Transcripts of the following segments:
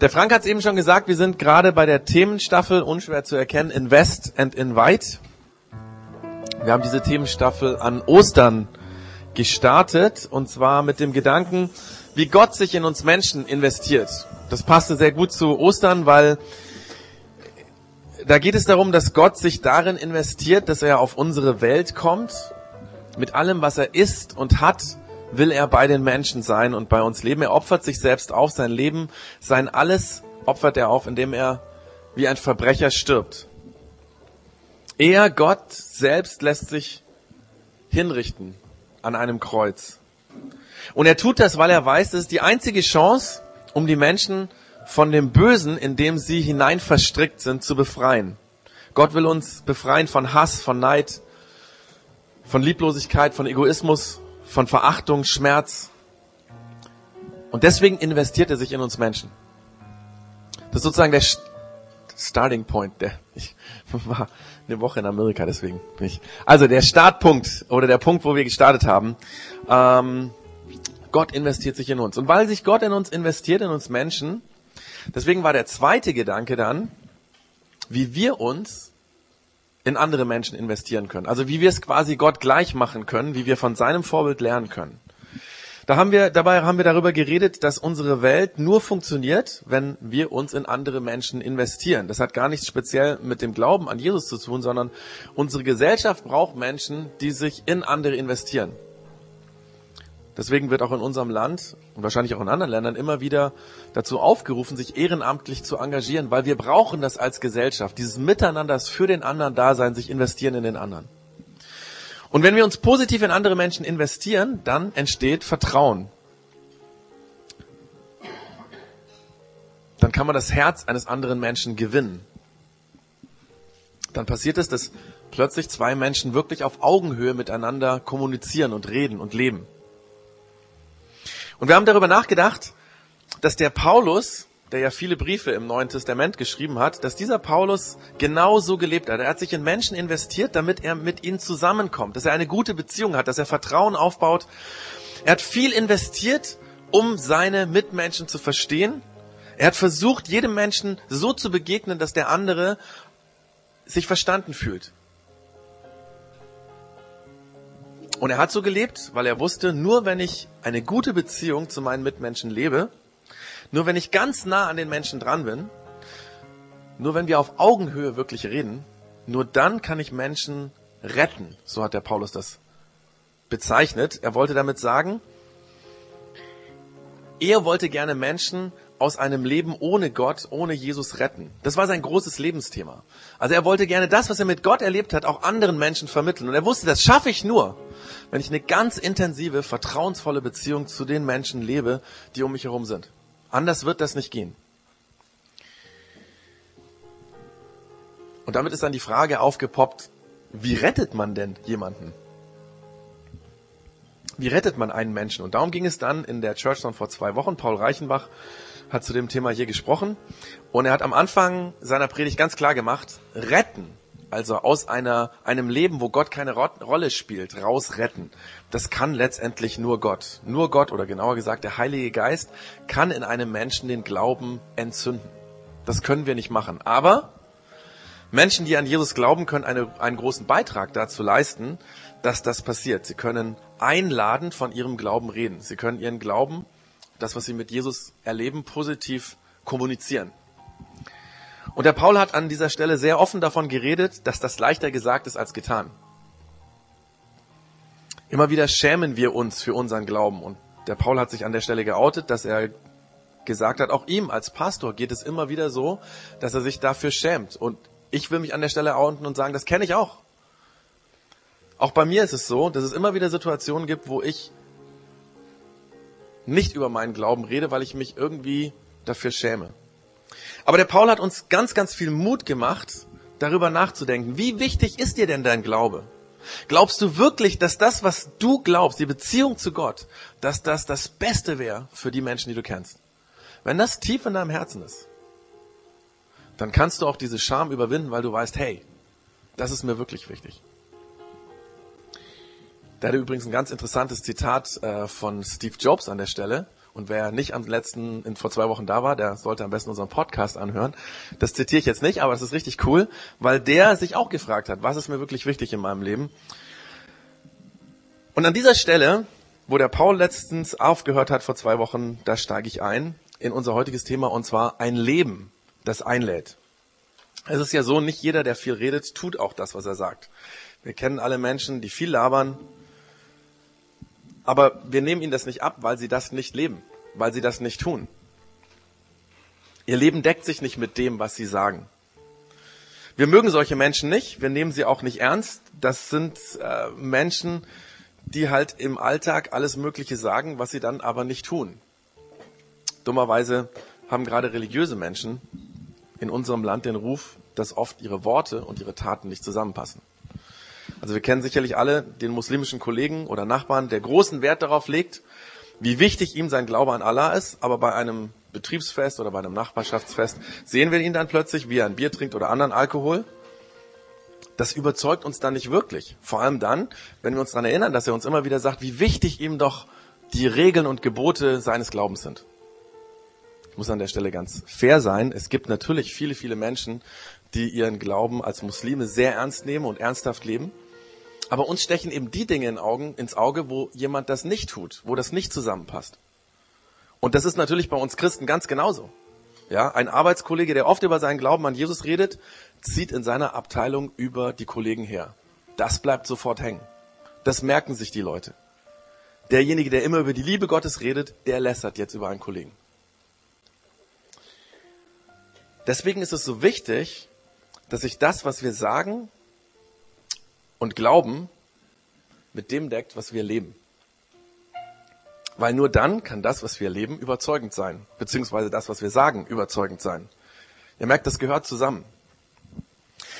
Der Frank hat es eben schon gesagt, wir sind gerade bei der Themenstaffel, unschwer zu erkennen, Invest and Invite. Wir haben diese Themenstaffel an Ostern gestartet und zwar mit dem Gedanken, wie Gott sich in uns Menschen investiert. Das passte sehr gut zu Ostern, weil da geht es darum, dass Gott sich darin investiert, dass er auf unsere Welt kommt, mit allem, was er ist und hat, will er bei den Menschen sein und bei uns leben. Er opfert sich selbst auf, sein Leben, sein alles opfert er auf, indem er wie ein Verbrecher stirbt. Er, Gott selbst, lässt sich hinrichten an einem Kreuz. Und er tut das, weil er weiß, das ist die einzige Chance, um die Menschen von dem Bösen, in dem sie hinein verstrickt sind, zu befreien. Gott will uns befreien von Hass, von Neid, von Lieblosigkeit, von Egoismus, von Verachtung, Schmerz. Und deswegen investiert er sich in uns Menschen. Das ist sozusagen der Starting Point. Der, ich war eine Woche in Amerika, deswegen bin ich. Also der Startpunkt oder der Punkt, wo wir gestartet haben. Ähm, Gott investiert sich in uns. Und weil sich Gott in uns investiert, in uns Menschen, deswegen war der zweite Gedanke dann, wie wir uns in andere Menschen investieren können. Also wie wir es quasi Gott gleich machen können, wie wir von seinem Vorbild lernen können. Da haben wir, dabei haben wir darüber geredet, dass unsere Welt nur funktioniert, wenn wir uns in andere Menschen investieren. Das hat gar nichts speziell mit dem Glauben an Jesus zu tun, sondern unsere Gesellschaft braucht Menschen, die sich in andere investieren. Deswegen wird auch in unserem Land und wahrscheinlich auch in anderen Ländern immer wieder dazu aufgerufen, sich ehrenamtlich zu engagieren, weil wir brauchen das als Gesellschaft, dieses Miteinander, für den anderen da sein, sich investieren in den anderen. Und wenn wir uns positiv in andere Menschen investieren, dann entsteht Vertrauen. Dann kann man das Herz eines anderen Menschen gewinnen. Dann passiert es, dass plötzlich zwei Menschen wirklich auf Augenhöhe miteinander kommunizieren und reden und leben. Und wir haben darüber nachgedacht, dass der Paulus, der ja viele Briefe im Neuen Testament geschrieben hat, dass dieser Paulus genau so gelebt hat. Er hat sich in Menschen investiert, damit er mit ihnen zusammenkommt, dass er eine gute Beziehung hat, dass er Vertrauen aufbaut. Er hat viel investiert, um seine Mitmenschen zu verstehen. Er hat versucht, jedem Menschen so zu begegnen, dass der andere sich verstanden fühlt. Und er hat so gelebt, weil er wusste, nur wenn ich eine gute Beziehung zu meinen Mitmenschen lebe, nur wenn ich ganz nah an den Menschen dran bin, nur wenn wir auf Augenhöhe wirklich reden, nur dann kann ich Menschen retten. So hat der Paulus das bezeichnet. Er wollte damit sagen, er wollte gerne Menschen aus einem Leben ohne Gott, ohne Jesus retten. Das war sein großes Lebensthema. Also er wollte gerne das, was er mit Gott erlebt hat, auch anderen Menschen vermitteln. Und er wusste, das schaffe ich nur, wenn ich eine ganz intensive, vertrauensvolle Beziehung zu den Menschen lebe, die um mich herum sind. Anders wird das nicht gehen. Und damit ist dann die Frage aufgepoppt, wie rettet man denn jemanden? Wie rettet man einen Menschen? Und darum ging es dann in der Churchtown vor zwei Wochen. Paul Reichenbach hat zu dem Thema hier gesprochen. Und er hat am Anfang seiner Predigt ganz klar gemacht, retten, also aus einer, einem Leben, wo Gott keine Rolle spielt, rausretten, das kann letztendlich nur Gott. Nur Gott oder genauer gesagt der Heilige Geist kann in einem Menschen den Glauben entzünden. Das können wir nicht machen. Aber Menschen, die an Jesus glauben, können eine, einen großen Beitrag dazu leisten, dass das passiert. Sie können einladend von ihrem Glauben reden. Sie können ihren Glauben, das, was sie mit Jesus erleben, positiv kommunizieren. Und der Paul hat an dieser Stelle sehr offen davon geredet, dass das leichter gesagt ist als getan. Immer wieder schämen wir uns für unseren Glauben. Und der Paul hat sich an der Stelle geoutet, dass er gesagt hat, auch ihm als Pastor geht es immer wieder so, dass er sich dafür schämt. Und ich will mich an der Stelle outen und sagen, das kenne ich auch. Auch bei mir ist es so, dass es immer wieder Situationen gibt, wo ich nicht über meinen Glauben rede, weil ich mich irgendwie dafür schäme. Aber der Paul hat uns ganz, ganz viel Mut gemacht, darüber nachzudenken. Wie wichtig ist dir denn dein Glaube? Glaubst du wirklich, dass das, was du glaubst, die Beziehung zu Gott, dass das das Beste wäre für die Menschen, die du kennst? Wenn das tief in deinem Herzen ist, dann kannst du auch diese Scham überwinden, weil du weißt, hey, das ist mir wirklich wichtig. Da hatte übrigens ein ganz interessantes Zitat äh, von Steve Jobs an der Stelle. Und wer nicht am letzten, in, vor zwei Wochen da war, der sollte am besten unseren Podcast anhören. Das zitiere ich jetzt nicht, aber das ist richtig cool, weil der sich auch gefragt hat, was ist mir wirklich wichtig in meinem Leben? Und an dieser Stelle, wo der Paul letztens aufgehört hat vor zwei Wochen, da steige ich ein in unser heutiges Thema und zwar ein Leben, das einlädt. Es ist ja so, nicht jeder, der viel redet, tut auch das, was er sagt. Wir kennen alle Menschen, die viel labern, aber wir nehmen ihnen das nicht ab, weil sie das nicht leben, weil sie das nicht tun. Ihr Leben deckt sich nicht mit dem, was sie sagen. Wir mögen solche Menschen nicht, wir nehmen sie auch nicht ernst. Das sind äh, Menschen, die halt im Alltag alles Mögliche sagen, was sie dann aber nicht tun. Dummerweise haben gerade religiöse Menschen in unserem Land den Ruf, dass oft ihre Worte und ihre Taten nicht zusammenpassen. Also wir kennen sicherlich alle den muslimischen Kollegen oder Nachbarn, der großen Wert darauf legt, wie wichtig ihm sein Glaube an Allah ist, aber bei einem Betriebsfest oder bei einem Nachbarschaftsfest sehen wir ihn dann plötzlich, wie er ein Bier trinkt oder anderen Alkohol. Das überzeugt uns dann nicht wirklich. Vor allem dann, wenn wir uns daran erinnern, dass er uns immer wieder sagt, wie wichtig ihm doch die Regeln und Gebote seines Glaubens sind. Ich muss an der Stelle ganz fair sein. Es gibt natürlich viele, viele Menschen, die ihren Glauben als Muslime sehr ernst nehmen und ernsthaft leben. Aber uns stechen eben die Dinge in Augen, ins Auge, wo jemand das nicht tut, wo das nicht zusammenpasst. Und das ist natürlich bei uns Christen ganz genauso. Ja, ein Arbeitskollege, der oft über seinen Glauben an Jesus redet, zieht in seiner Abteilung über die Kollegen her. Das bleibt sofort hängen. Das merken sich die Leute. Derjenige, der immer über die Liebe Gottes redet, der lässert jetzt über einen Kollegen. Deswegen ist es so wichtig, dass sich das, was wir sagen, und Glauben mit dem deckt, was wir leben. Weil nur dann kann das, was wir leben, überzeugend sein, beziehungsweise das, was wir sagen, überzeugend sein. Ihr merkt, das gehört zusammen.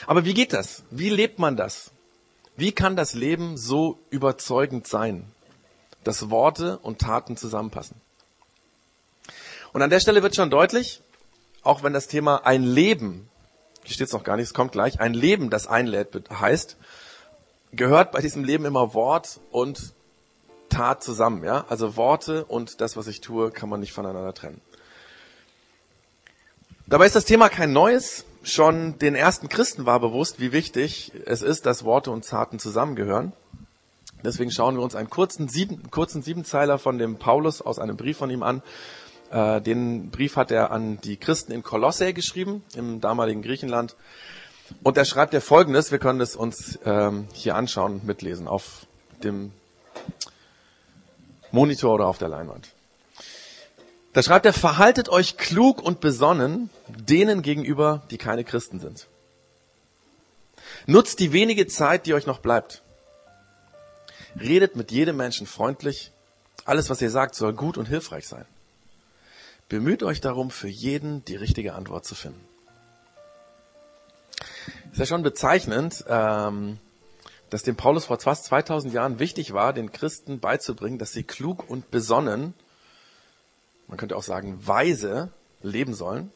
Aber wie geht das? Wie lebt man das? Wie kann das Leben so überzeugend sein, dass Worte und Taten zusammenpassen? Und an der Stelle wird schon deutlich, auch wenn das Thema ein Leben, hier steht es noch gar nicht, es kommt gleich, ein Leben, das einlädt, heißt, gehört bei diesem Leben immer Wort und Tat zusammen, ja? Also Worte und das, was ich tue, kann man nicht voneinander trennen. Dabei ist das Thema kein neues. Schon den ersten Christen war bewusst, wie wichtig es ist, dass Worte und Taten zusammengehören. Deswegen schauen wir uns einen kurzen, sieben, kurzen Siebenzeiler von dem Paulus aus einem Brief von ihm an. Äh, den Brief hat er an die Christen in Kolosse geschrieben, im damaligen Griechenland. Und er schreibt ja Folgendes, wir können es uns ähm, hier anschauen und mitlesen auf dem Monitor oder auf der Leinwand. Da schreibt er, verhaltet euch klug und besonnen denen gegenüber, die keine Christen sind. Nutzt die wenige Zeit, die euch noch bleibt. Redet mit jedem Menschen freundlich. Alles, was ihr sagt, soll gut und hilfreich sein. Bemüht euch darum, für jeden die richtige Antwort zu finden. Ist ja schon bezeichnend, ähm, dass dem Paulus vor fast 2000 Jahren wichtig war, den Christen beizubringen, dass sie klug und besonnen, man könnte auch sagen weise, leben sollen.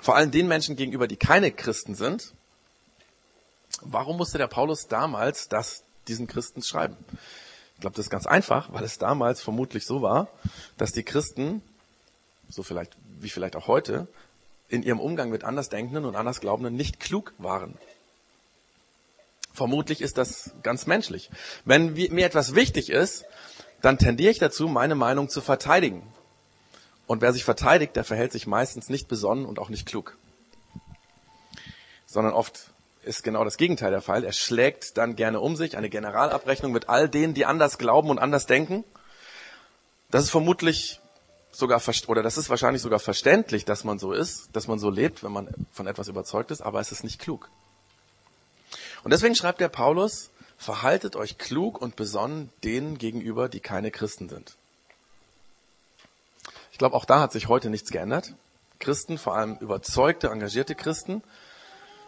Vor allem den Menschen gegenüber, die keine Christen sind. Warum musste der Paulus damals das diesen Christen schreiben? Ich glaube, das ist ganz einfach, weil es damals vermutlich so war, dass die Christen, so vielleicht wie vielleicht auch heute, in ihrem Umgang mit Andersdenkenden und Andersglaubenden nicht klug waren. Vermutlich ist das ganz menschlich. Wenn mir etwas wichtig ist, dann tendiere ich dazu, meine Meinung zu verteidigen. Und wer sich verteidigt, der verhält sich meistens nicht besonnen und auch nicht klug. Sondern oft ist genau das Gegenteil der Fall. Er schlägt dann gerne um sich eine Generalabrechnung mit all denen, die anders glauben und anders denken. Das ist vermutlich sogar, oder das ist wahrscheinlich sogar verständlich, dass man so ist, dass man so lebt, wenn man von etwas überzeugt ist, aber es ist nicht klug. Und deswegen schreibt der Paulus, verhaltet euch klug und besonnen denen gegenüber, die keine Christen sind. Ich glaube, auch da hat sich heute nichts geändert. Christen, vor allem überzeugte, engagierte Christen,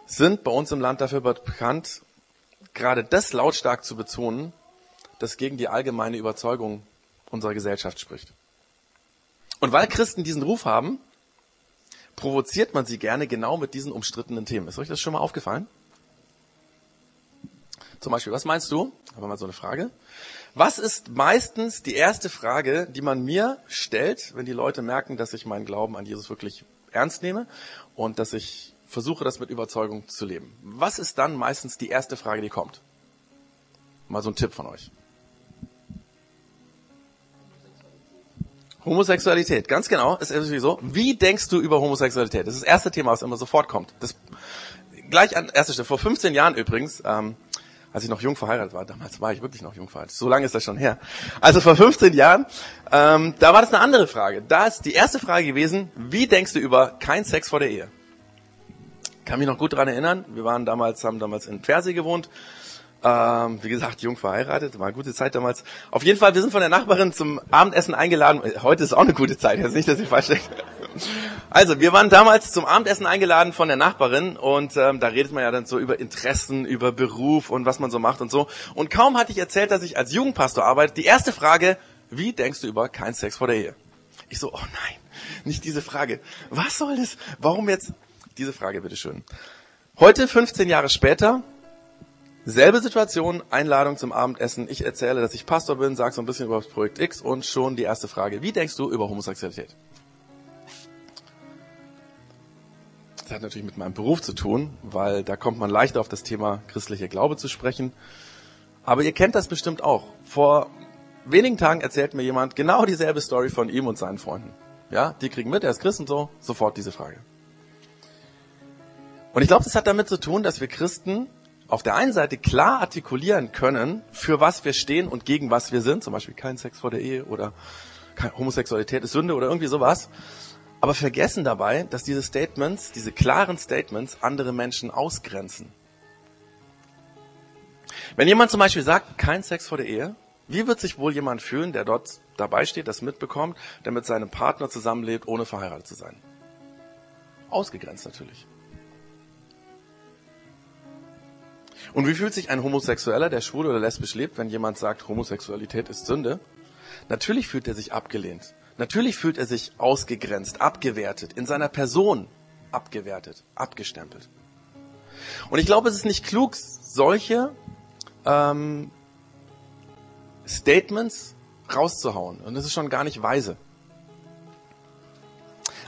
sind bei uns im Land dafür bekannt, gerade das lautstark zu betonen, das gegen die allgemeine Überzeugung unserer Gesellschaft spricht. Und weil Christen diesen Ruf haben, provoziert man sie gerne genau mit diesen umstrittenen Themen. Ist euch das schon mal aufgefallen? Zum Beispiel, was meinst du? Aber mal so eine Frage. Was ist meistens die erste Frage, die man mir stellt, wenn die Leute merken, dass ich meinen Glauben an Jesus wirklich ernst nehme und dass ich versuche, das mit Überzeugung zu leben? Was ist dann meistens die erste Frage, die kommt? Mal so ein Tipp von euch. Homosexualität, ganz genau, ist irgendwie so. Wie denkst du über Homosexualität? Das ist das erste Thema, was immer sofort kommt. Das, gleich an erster Stelle. Vor 15 Jahren übrigens, ähm, als ich noch jung verheiratet war, damals war ich wirklich noch jung verheiratet, so lange ist das schon her. Also vor 15 Jahren, ähm, da war das eine andere Frage. Da ist die erste Frage gewesen, wie denkst du über kein Sex vor der Ehe? Kann mich noch gut daran erinnern. Wir waren damals, haben damals in Pfersee gewohnt ähm, wie gesagt, jung verheiratet, war eine gute Zeit damals. Auf jeden Fall, wir sind von der Nachbarin zum Abendessen eingeladen. Heute ist auch eine gute Zeit, jetzt nicht, dass ich falsch denke. Also, wir waren damals zum Abendessen eingeladen von der Nachbarin und ähm, da redet man ja dann so über Interessen, über Beruf und was man so macht und so. Und kaum hatte ich erzählt, dass ich als Jugendpastor arbeite, die erste Frage, wie denkst du über kein Sex vor der Ehe? Ich so, oh nein, nicht diese Frage. Was soll das? Warum jetzt? Diese Frage, bitteschön. Heute, 15 Jahre später, Selbe Situation, Einladung zum Abendessen. Ich erzähle, dass ich Pastor bin, sage so ein bisschen über das Projekt X und schon die erste Frage. Wie denkst du über Homosexualität? Das hat natürlich mit meinem Beruf zu tun, weil da kommt man leichter auf das Thema christlicher Glaube zu sprechen. Aber ihr kennt das bestimmt auch. Vor wenigen Tagen erzählt mir jemand genau dieselbe Story von ihm und seinen Freunden. Ja, die kriegen mit, er ist Christ und so, sofort diese Frage. Und ich glaube, das hat damit zu tun, dass wir Christen auf der einen Seite klar artikulieren können, für was wir stehen und gegen was wir sind, zum Beispiel kein Sex vor der Ehe oder Homosexualität ist Sünde oder irgendwie sowas, aber vergessen dabei, dass diese Statements, diese klaren Statements andere Menschen ausgrenzen. Wenn jemand zum Beispiel sagt, kein Sex vor der Ehe, wie wird sich wohl jemand fühlen, der dort dabei steht, das mitbekommt, der mit seinem Partner zusammenlebt, ohne verheiratet zu sein? Ausgegrenzt natürlich. Und wie fühlt sich ein Homosexueller, der schwul oder lesbisch lebt, wenn jemand sagt, Homosexualität ist Sünde? Natürlich fühlt er sich abgelehnt. Natürlich fühlt er sich ausgegrenzt, abgewertet, in seiner Person abgewertet, abgestempelt. Und ich glaube, es ist nicht klug, solche ähm, Statements rauszuhauen. Und das ist schon gar nicht weise.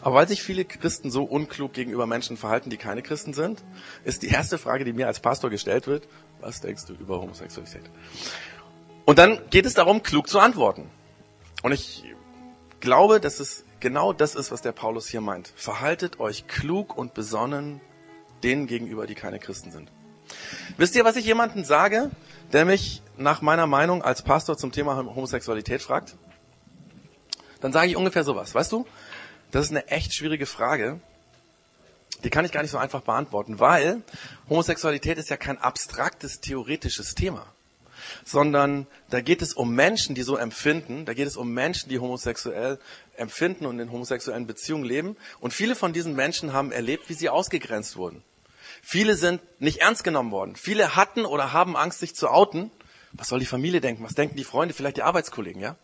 Aber weil sich viele Christen so unklug gegenüber Menschen verhalten, die keine Christen sind, ist die erste Frage, die mir als Pastor gestellt wird, was denkst du über Homosexualität? Und dann geht es darum, klug zu antworten. Und ich glaube, dass es genau das ist, was der Paulus hier meint. Verhaltet euch klug und besonnen denen gegenüber, die keine Christen sind. Wisst ihr, was ich jemanden sage, der mich nach meiner Meinung als Pastor zum Thema Homosexualität fragt? Dann sage ich ungefähr sowas. Weißt du, das ist eine echt schwierige Frage. Die kann ich gar nicht so einfach beantworten, weil Homosexualität ist ja kein abstraktes, theoretisches Thema, sondern da geht es um Menschen, die so empfinden, da geht es um Menschen, die homosexuell empfinden und in homosexuellen Beziehungen leben. Und viele von diesen Menschen haben erlebt, wie sie ausgegrenzt wurden. Viele sind nicht ernst genommen worden. Viele hatten oder haben Angst, sich zu outen. Was soll die Familie denken? Was denken die Freunde? Vielleicht die Arbeitskollegen, ja?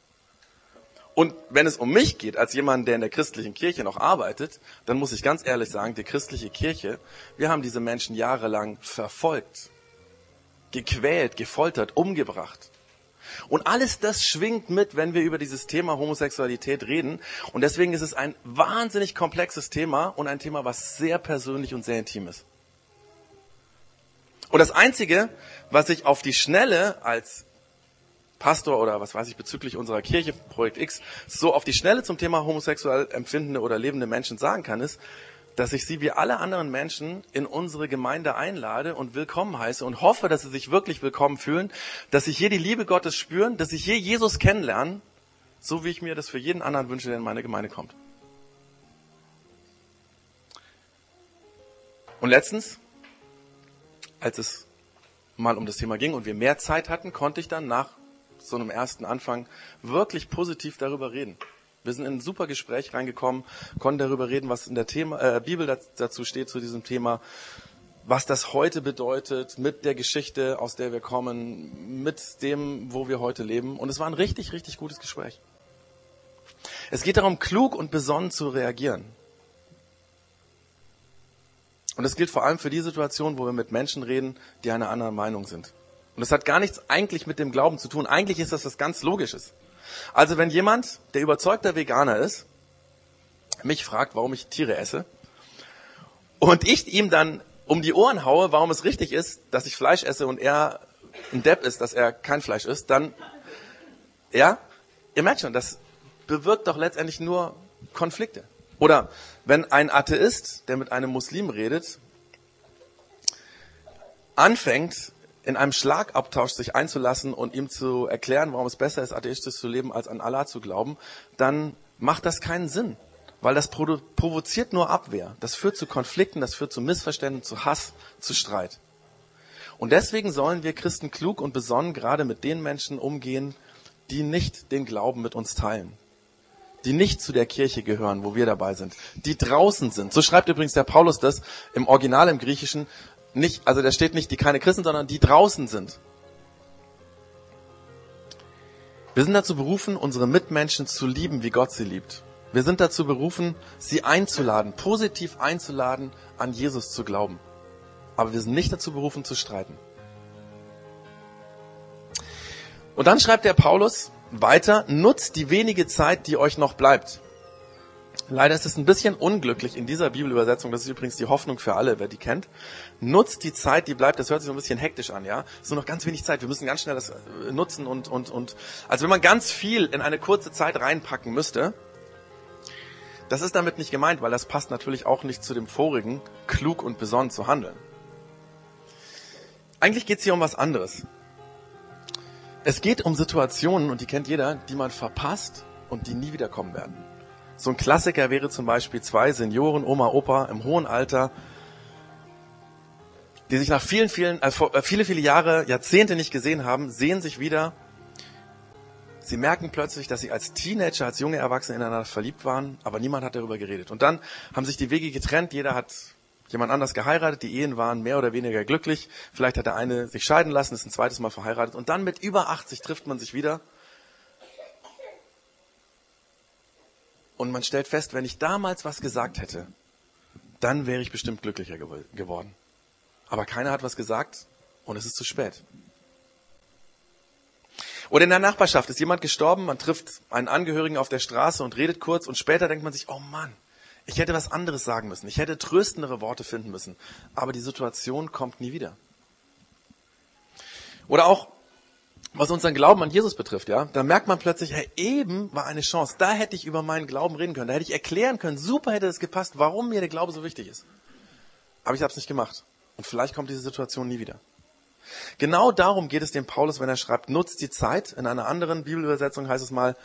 Und wenn es um mich geht, als jemand, der in der christlichen Kirche noch arbeitet, dann muss ich ganz ehrlich sagen, die christliche Kirche, wir haben diese Menschen jahrelang verfolgt, gequält, gefoltert, umgebracht. Und alles das schwingt mit, wenn wir über dieses Thema Homosexualität reden. Und deswegen ist es ein wahnsinnig komplexes Thema und ein Thema, was sehr persönlich und sehr intim ist. Und das Einzige, was ich auf die Schnelle als Pastor oder was weiß ich bezüglich unserer Kirche, Projekt X, so auf die Schnelle zum Thema homosexuell empfindende oder lebende Menschen sagen kann, ist, dass ich sie wie alle anderen Menschen in unsere Gemeinde einlade und willkommen heiße und hoffe, dass sie sich wirklich willkommen fühlen, dass sie hier die Liebe Gottes spüren, dass sie hier Jesus kennenlernen, so wie ich mir das für jeden anderen wünsche, der in meine Gemeinde kommt. Und letztens, als es mal um das Thema ging und wir mehr Zeit hatten, konnte ich dann nach so einem ersten Anfang wirklich positiv darüber reden. Wir sind in ein super Gespräch reingekommen, konnten darüber reden, was in der Thema, äh, Bibel dazu steht zu diesem Thema, was das heute bedeutet, mit der Geschichte, aus der wir kommen, mit dem, wo wir heute leben. Und es war ein richtig, richtig gutes Gespräch. Es geht darum, klug und besonnen zu reagieren. Und das gilt vor allem für die Situation, wo wir mit Menschen reden, die einer anderen Meinung sind. Und das hat gar nichts eigentlich mit dem Glauben zu tun. Eigentlich ist das was ganz Logisches. Also wenn jemand, der überzeugter Veganer ist, mich fragt, warum ich Tiere esse, und ich ihm dann um die Ohren haue, warum es richtig ist, dass ich Fleisch esse und er ein Depp ist, dass er kein Fleisch isst, dann, ja, ihr merkt schon, das bewirkt doch letztendlich nur Konflikte. Oder wenn ein Atheist, der mit einem Muslim redet, anfängt, in einem Schlagabtausch sich einzulassen und ihm zu erklären, warum es besser ist, atheistisch zu leben, als an Allah zu glauben, dann macht das keinen Sinn. Weil das provoziert nur Abwehr. Das führt zu Konflikten, das führt zu Missverständnissen, zu Hass, zu Streit. Und deswegen sollen wir Christen klug und besonnen gerade mit den Menschen umgehen, die nicht den Glauben mit uns teilen. Die nicht zu der Kirche gehören, wo wir dabei sind. Die draußen sind. So schreibt übrigens der Paulus das im Original im Griechischen. Nicht, also da steht nicht die keine Christen, sondern die draußen sind. Wir sind dazu berufen, unsere Mitmenschen zu lieben, wie Gott sie liebt. Wir sind dazu berufen, sie einzuladen, positiv einzuladen, an Jesus zu glauben. Aber wir sind nicht dazu berufen, zu streiten. Und dann schreibt der Paulus weiter, nutzt die wenige Zeit, die euch noch bleibt. Leider ist es ein bisschen unglücklich in dieser Bibelübersetzung, das ist übrigens die Hoffnung für alle, wer die kennt. Nutzt die Zeit, die bleibt, das hört sich so ein bisschen hektisch an, ja? Es ist nur noch ganz wenig Zeit, wir müssen ganz schnell das äh, nutzen und, und, und, als wenn man ganz viel in eine kurze Zeit reinpacken müsste, das ist damit nicht gemeint, weil das passt natürlich auch nicht zu dem vorigen, klug und besonnen zu handeln. Eigentlich geht es hier um was anderes. Es geht um Situationen, und die kennt jeder, die man verpasst und die nie wiederkommen werden. So ein Klassiker wäre zum Beispiel zwei Senioren, Oma, Opa im hohen Alter, die sich nach vielen, vielen, äh, viele, viele Jahre, Jahrzehnte nicht gesehen haben, sehen sich wieder. Sie merken plötzlich, dass sie als Teenager, als junge Erwachsene ineinander verliebt waren, aber niemand hat darüber geredet. Und dann haben sich die Wege getrennt, jeder hat jemand anders geheiratet, die Ehen waren mehr oder weniger glücklich, vielleicht hat der eine sich scheiden lassen, ist ein zweites Mal verheiratet. Und dann mit über 80 trifft man sich wieder und man stellt fest, wenn ich damals was gesagt hätte, dann wäre ich bestimmt glücklicher geworden. Aber keiner hat was gesagt und es ist zu spät. Oder in der Nachbarschaft ist jemand gestorben, man trifft einen Angehörigen auf der Straße und redet kurz und später denkt man sich, oh Mann, ich hätte was anderes sagen müssen, ich hätte tröstendere Worte finden müssen, aber die Situation kommt nie wieder. Oder auch, was unseren Glauben an Jesus betrifft, ja, da merkt man plötzlich, hey, eben war eine Chance, da hätte ich über meinen Glauben reden können, da hätte ich erklären können, super hätte es gepasst, warum mir der Glaube so wichtig ist. Aber ich habe es nicht gemacht. Und vielleicht kommt diese Situation nie wieder. Genau darum geht es dem Paulus, wenn er schreibt, nutzt die Zeit. In einer anderen Bibelübersetzung heißt es mal,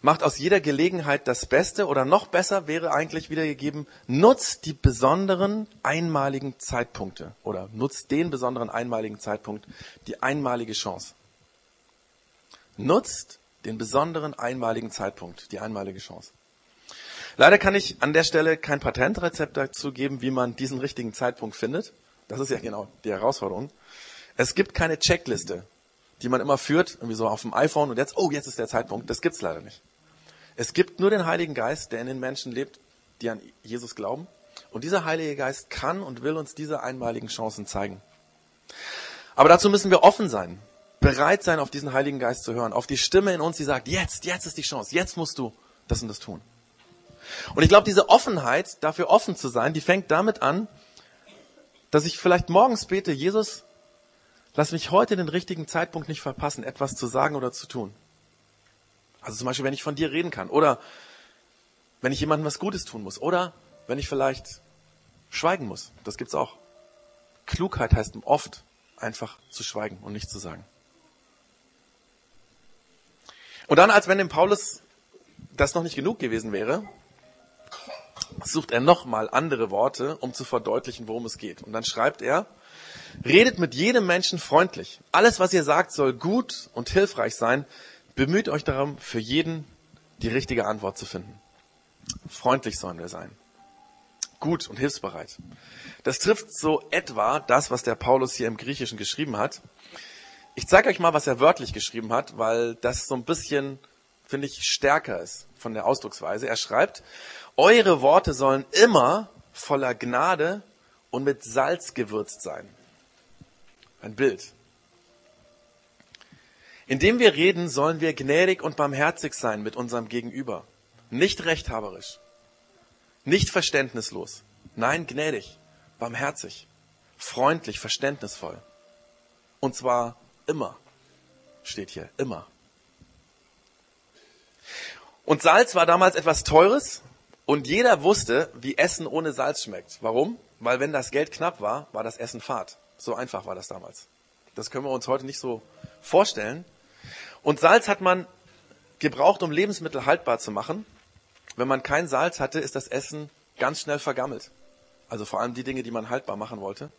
macht aus jeder Gelegenheit das Beste oder noch besser wäre eigentlich wiedergegeben, nutzt die besonderen einmaligen Zeitpunkte oder nutzt den besonderen einmaligen Zeitpunkt, die einmalige Chance. Nutzt den besonderen einmaligen Zeitpunkt, die einmalige Chance. Leider kann ich an der Stelle kein Patentrezept dazu geben, wie man diesen richtigen Zeitpunkt findet. Das ist ja genau die Herausforderung. Es gibt keine Checkliste, die man immer führt, irgendwie so auf dem iPhone und jetzt, oh, jetzt ist der Zeitpunkt. Das gibt's leider nicht. Es gibt nur den Heiligen Geist, der in den Menschen lebt, die an Jesus glauben. Und dieser Heilige Geist kann und will uns diese einmaligen Chancen zeigen. Aber dazu müssen wir offen sein, bereit sein, auf diesen Heiligen Geist zu hören, auf die Stimme in uns, die sagt, jetzt, jetzt ist die Chance, jetzt musst du das und das tun. Und ich glaube, diese Offenheit, dafür offen zu sein, die fängt damit an, dass ich vielleicht morgens bete, Jesus, Lass mich heute den richtigen Zeitpunkt nicht verpassen, etwas zu sagen oder zu tun. Also zum Beispiel, wenn ich von dir reden kann oder wenn ich jemandem was Gutes tun muss oder wenn ich vielleicht schweigen muss. Das gibt's auch. Klugheit heißt oft einfach zu schweigen und nichts zu sagen. Und dann, als wenn dem Paulus das noch nicht genug gewesen wäre, sucht er nochmal andere Worte, um zu verdeutlichen, worum es geht. Und dann schreibt er, Redet mit jedem Menschen freundlich. Alles, was ihr sagt, soll gut und hilfreich sein. Bemüht euch darum, für jeden die richtige Antwort zu finden. Freundlich sollen wir sein. Gut und hilfsbereit. Das trifft so etwa das, was der Paulus hier im Griechischen geschrieben hat. Ich zeige euch mal, was er wörtlich geschrieben hat, weil das so ein bisschen, finde ich, stärker ist von der Ausdrucksweise. Er schreibt, eure Worte sollen immer voller Gnade und mit Salz gewürzt sein. Ein Bild. Indem wir reden, sollen wir gnädig und barmherzig sein mit unserem Gegenüber. Nicht rechthaberisch. Nicht verständnislos. Nein, gnädig, barmherzig, freundlich, verständnisvoll. Und zwar immer. Steht hier, immer. Und Salz war damals etwas Teures und jeder wusste, wie Essen ohne Salz schmeckt. Warum? Weil wenn das Geld knapp war, war das Essen fad. So einfach war das damals. Das können wir uns heute nicht so vorstellen. Und Salz hat man gebraucht, um Lebensmittel haltbar zu machen. Wenn man kein Salz hatte, ist das Essen ganz schnell vergammelt. Also vor allem die Dinge, die man haltbar machen wollte.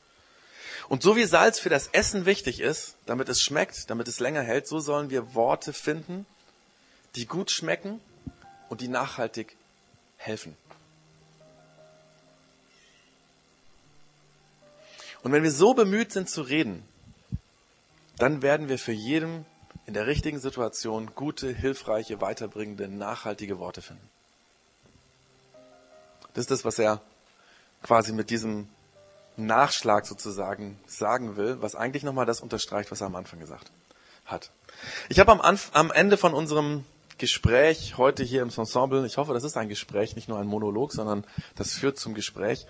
Und so wie Salz für das Essen wichtig ist, damit es schmeckt, damit es länger hält, so sollen wir Worte finden, die gut schmecken und die nachhaltig helfen. Und wenn wir so bemüht sind zu reden, dann werden wir für jeden in der richtigen Situation gute, hilfreiche, weiterbringende, nachhaltige Worte finden. Das ist das, was er quasi mit diesem Nachschlag sozusagen sagen will, was eigentlich nochmal das unterstreicht, was er am Anfang gesagt hat. Ich habe am, am Ende von unserem Gespräch heute hier im Ensemble, ich hoffe, das ist ein Gespräch, nicht nur ein Monolog, sondern das führt zum Gespräch,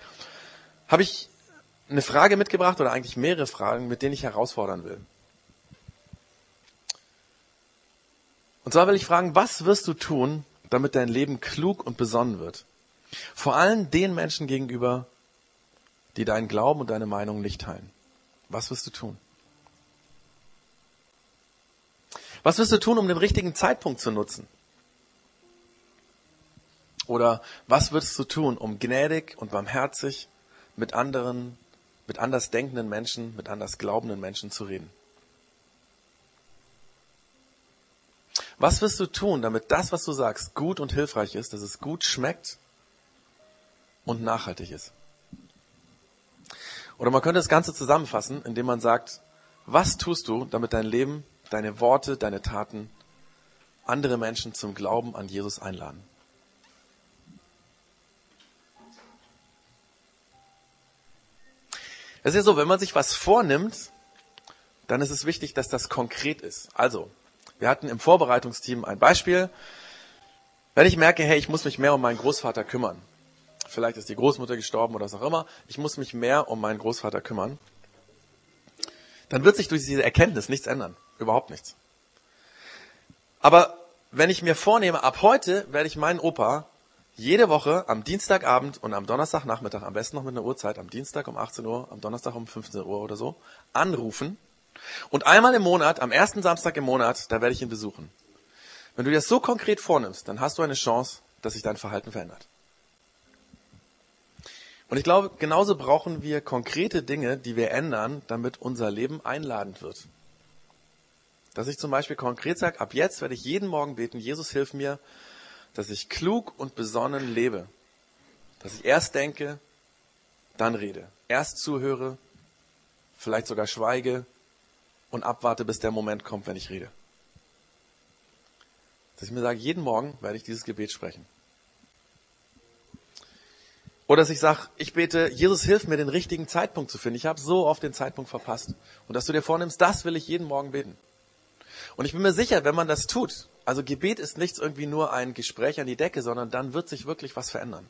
habe ich eine Frage mitgebracht oder eigentlich mehrere Fragen, mit denen ich herausfordern will. Und zwar will ich fragen, was wirst du tun, damit dein Leben klug und besonnen wird? Vor allem den Menschen gegenüber, die deinen Glauben und deine Meinung nicht teilen. Was wirst du tun? Was wirst du tun, um den richtigen Zeitpunkt zu nutzen? Oder was würdest du tun, um gnädig und barmherzig mit anderen, mit anders denkenden Menschen, mit anders glaubenden Menschen zu reden? Was wirst du tun, damit das, was du sagst, gut und hilfreich ist, dass es gut schmeckt und nachhaltig ist? Oder man könnte das Ganze zusammenfassen, indem man sagt, was tust du, damit dein Leben deine Worte, deine Taten andere Menschen zum Glauben an Jesus einladen. Es ist ja so, wenn man sich was vornimmt, dann ist es wichtig, dass das konkret ist. Also, wir hatten im Vorbereitungsteam ein Beispiel. Wenn ich merke, hey, ich muss mich mehr um meinen Großvater kümmern. Vielleicht ist die Großmutter gestorben oder was auch immer. Ich muss mich mehr um meinen Großvater kümmern. Dann wird sich durch diese Erkenntnis nichts ändern. Überhaupt nichts. Aber wenn ich mir vornehme, ab heute werde ich meinen Opa jede Woche am Dienstagabend und am Donnerstagnachmittag, am besten noch mit einer Uhrzeit, am Dienstag um 18 Uhr, am Donnerstag um 15 Uhr oder so, anrufen. Und einmal im Monat, am ersten Samstag im Monat, da werde ich ihn besuchen. Wenn du dir das so konkret vornimmst, dann hast du eine Chance, dass sich dein Verhalten verändert. Und ich glaube, genauso brauchen wir konkrete Dinge, die wir ändern, damit unser Leben einladend wird. Dass ich zum Beispiel konkret sage, ab jetzt werde ich jeden Morgen beten, Jesus hilf mir, dass ich klug und besonnen lebe. Dass ich erst denke, dann rede. Erst zuhöre, vielleicht sogar schweige und abwarte, bis der Moment kommt, wenn ich rede. Dass ich mir sage, jeden Morgen werde ich dieses Gebet sprechen. Oder dass ich sage, ich bete, Jesus hilf mir, den richtigen Zeitpunkt zu finden. Ich habe so oft den Zeitpunkt verpasst. Und dass du dir vornimmst, das will ich jeden Morgen beten. Und ich bin mir sicher, wenn man das tut, also Gebet ist nichts irgendwie nur ein Gespräch an die Decke, sondern dann wird sich wirklich was verändern.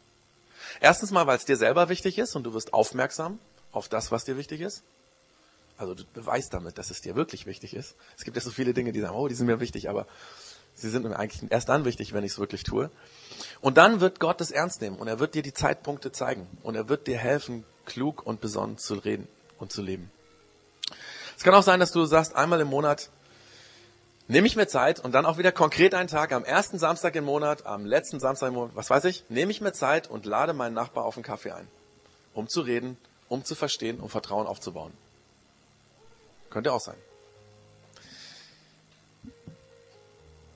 Erstens mal, weil es dir selber wichtig ist und du wirst aufmerksam auf das, was dir wichtig ist. Also du beweist damit, dass es dir wirklich wichtig ist. Es gibt ja so viele Dinge, die sagen, oh, die sind mir wichtig, aber sie sind mir eigentlich erst dann wichtig, wenn ich es wirklich tue. Und dann wird Gott es ernst nehmen und er wird dir die Zeitpunkte zeigen und er wird dir helfen, klug und besonnen zu reden und zu leben. Es kann auch sein, dass du sagst, einmal im Monat nehme ich mir Zeit und dann auch wieder konkret einen Tag, am ersten Samstag im Monat, am letzten Samstag im Monat, was weiß ich, nehme ich mir Zeit und lade meinen Nachbar auf einen Kaffee ein, um zu reden, um zu verstehen, um Vertrauen aufzubauen. Könnte auch sein.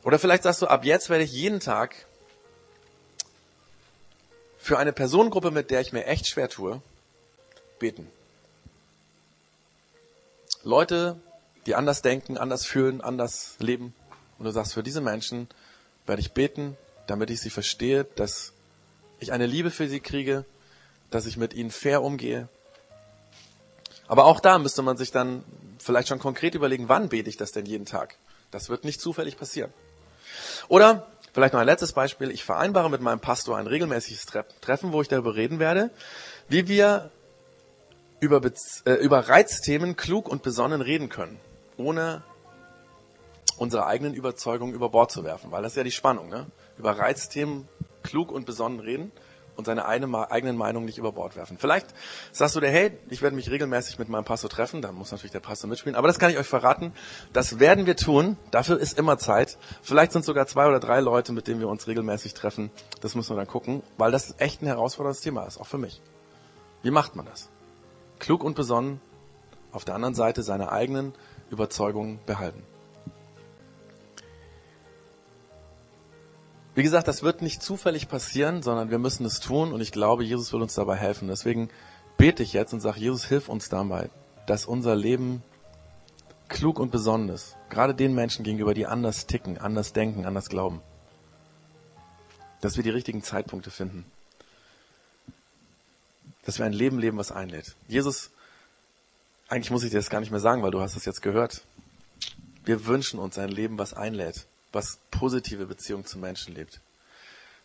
Oder vielleicht sagst du, ab jetzt werde ich jeden Tag für eine Personengruppe, mit der ich mir echt schwer tue, beten. Leute, die anders denken, anders fühlen, anders leben. Und du sagst, für diese Menschen werde ich beten, damit ich sie verstehe, dass ich eine Liebe für sie kriege, dass ich mit ihnen fair umgehe. Aber auch da müsste man sich dann vielleicht schon konkret überlegen, wann bete ich das denn jeden Tag? Das wird nicht zufällig passieren. Oder vielleicht noch ein letztes Beispiel. Ich vereinbare mit meinem Pastor ein regelmäßiges Treffen, wo ich darüber reden werde, wie wir über, äh, über Reizthemen klug und besonnen reden können, ohne unsere eigenen Überzeugungen über Bord zu werfen, weil das ist ja die Spannung, ne? Über Reizthemen klug und besonnen reden und seine eine, eigenen Meinungen nicht über Bord werfen. Vielleicht sagst du dir, hey, ich werde mich regelmäßig mit meinem Pastor treffen, da muss natürlich der Pastor mitspielen, aber das kann ich euch verraten, das werden wir tun, dafür ist immer Zeit. Vielleicht sind sogar zwei oder drei Leute, mit denen wir uns regelmäßig treffen, das müssen wir dann gucken, weil das echt ein herausforderndes Thema ist, auch für mich. Wie macht man das? Klug und besonnen, auf der anderen Seite seine eigenen Überzeugungen behalten. Wie gesagt, das wird nicht zufällig passieren, sondern wir müssen es tun und ich glaube, Jesus will uns dabei helfen. Deswegen bete ich jetzt und sage, Jesus, hilf uns dabei, dass unser Leben klug und besonnen ist. Gerade den Menschen gegenüber, die anders ticken, anders denken, anders glauben. Dass wir die richtigen Zeitpunkte finden. Dass wir ein Leben leben, was einlädt. Jesus, eigentlich muss ich dir das gar nicht mehr sagen, weil du hast es jetzt gehört. Wir wünschen uns ein Leben, was einlädt was positive Beziehung zu Menschen lebt.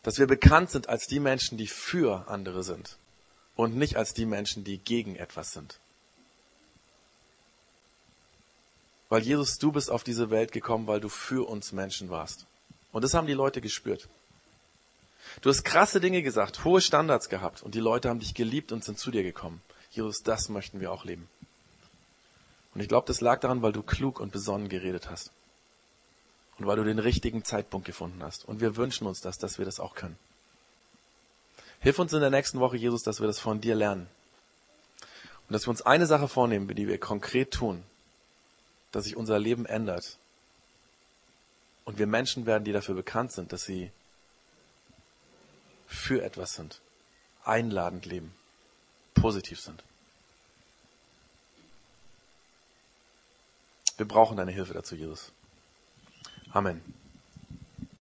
Dass wir bekannt sind als die Menschen, die für andere sind und nicht als die Menschen, die gegen etwas sind. Weil Jesus, du bist auf diese Welt gekommen, weil du für uns Menschen warst. Und das haben die Leute gespürt. Du hast krasse Dinge gesagt, hohe Standards gehabt und die Leute haben dich geliebt und sind zu dir gekommen. Jesus, das möchten wir auch leben. Und ich glaube, das lag daran, weil du klug und besonnen geredet hast und weil du den richtigen Zeitpunkt gefunden hast. Und wir wünschen uns das, dass wir das auch können. Hilf uns in der nächsten Woche, Jesus, dass wir das von dir lernen. Und dass wir uns eine Sache vornehmen, die wir konkret tun, dass sich unser Leben ändert. Und wir Menschen werden, die dafür bekannt sind, dass sie für etwas sind, einladend leben, positiv sind. Wir brauchen deine Hilfe dazu, Jesus. Amen.